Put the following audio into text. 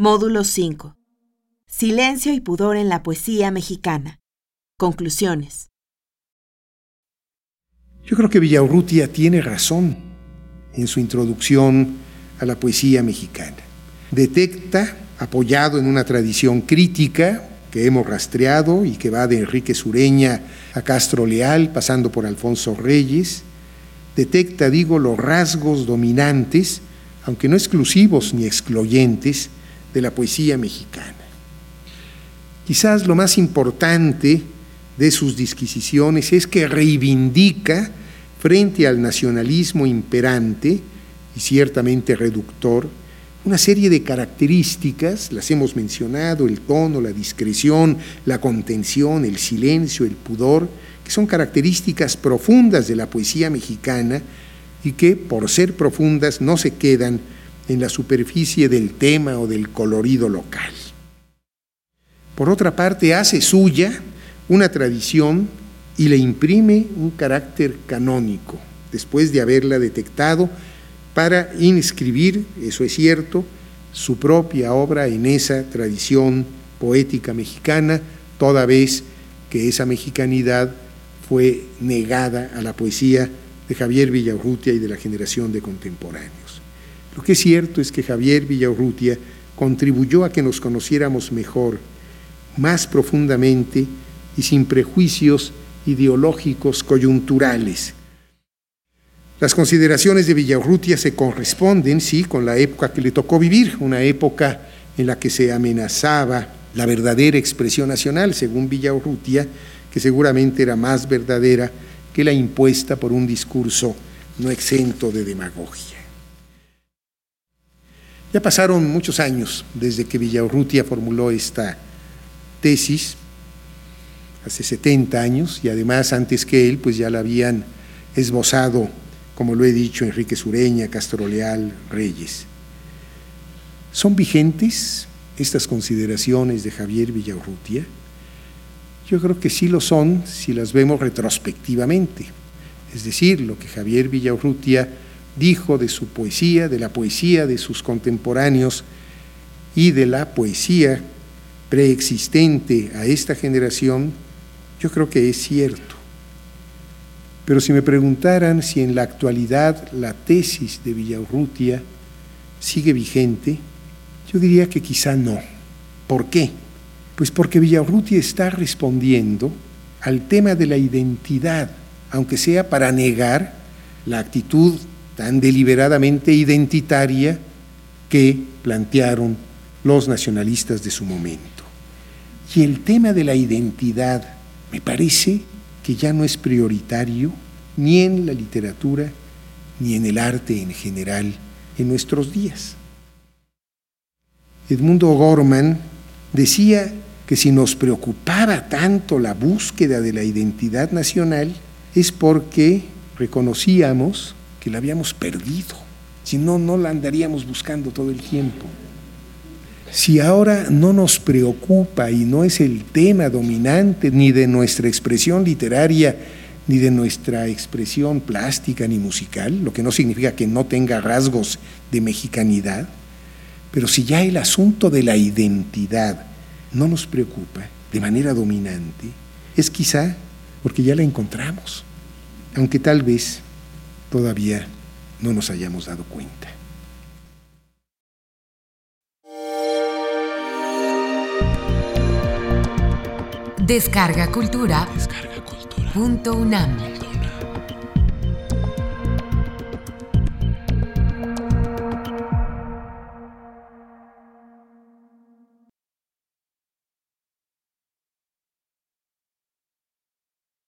Módulo 5. Silencio y pudor en la poesía mexicana. Conclusiones. Yo creo que Villaurrutia tiene razón en su introducción a la poesía mexicana. Detecta, apoyado en una tradición crítica que hemos rastreado y que va de Enrique Sureña a Castro Leal, pasando por Alfonso Reyes, detecta, digo, los rasgos dominantes, aunque no exclusivos ni excluyentes, de la poesía mexicana. Quizás lo más importante de sus disquisiciones es que reivindica frente al nacionalismo imperante y ciertamente reductor una serie de características, las hemos mencionado, el tono, la discreción, la contención, el silencio, el pudor, que son características profundas de la poesía mexicana y que, por ser profundas, no se quedan en la superficie del tema o del colorido local. Por otra parte, hace suya una tradición y le imprime un carácter canónico, después de haberla detectado, para inscribir, eso es cierto, su propia obra en esa tradición poética mexicana, toda vez que esa mexicanidad fue negada a la poesía de Javier Villaurrutia y de la generación de contemporáneos. Lo que es cierto es que Javier Villaurrutia contribuyó a que nos conociéramos mejor, más profundamente y sin prejuicios ideológicos coyunturales. Las consideraciones de Villaurrutia se corresponden, sí, con la época que le tocó vivir, una época en la que se amenazaba la verdadera expresión nacional, según Villaurrutia, que seguramente era más verdadera que la impuesta por un discurso no exento de demagogia. Ya pasaron muchos años desde que Villaurrutia formuló esta tesis, hace 70 años, y además antes que él, pues ya la habían esbozado, como lo he dicho, Enrique Sureña, Castro Leal, Reyes. ¿Son vigentes estas consideraciones de Javier Villaurrutia? Yo creo que sí lo son si las vemos retrospectivamente. Es decir, lo que Javier Villaurrutia dijo de su poesía, de la poesía de sus contemporáneos y de la poesía preexistente a esta generación, yo creo que es cierto. Pero si me preguntaran si en la actualidad la tesis de Villaurrutia sigue vigente, yo diría que quizá no. ¿Por qué? Pues porque Villaurrutia está respondiendo al tema de la identidad, aunque sea para negar la actitud tan deliberadamente identitaria que plantearon los nacionalistas de su momento. Y el tema de la identidad me parece que ya no es prioritario ni en la literatura ni en el arte en general en nuestros días. Edmundo Gorman decía que si nos preocupaba tanto la búsqueda de la identidad nacional es porque reconocíamos que la habíamos perdido. Si no, no la andaríamos buscando todo el tiempo. Si ahora no nos preocupa y no es el tema dominante ni de nuestra expresión literaria, ni de nuestra expresión plástica ni musical, lo que no significa que no tenga rasgos de mexicanidad, pero si ya el asunto de la identidad no nos preocupa de manera dominante, es quizá porque ya la encontramos, aunque tal vez todavía no nos hayamos dado cuenta. Descarga Cultura. Descarga cultura. Punto UNAM.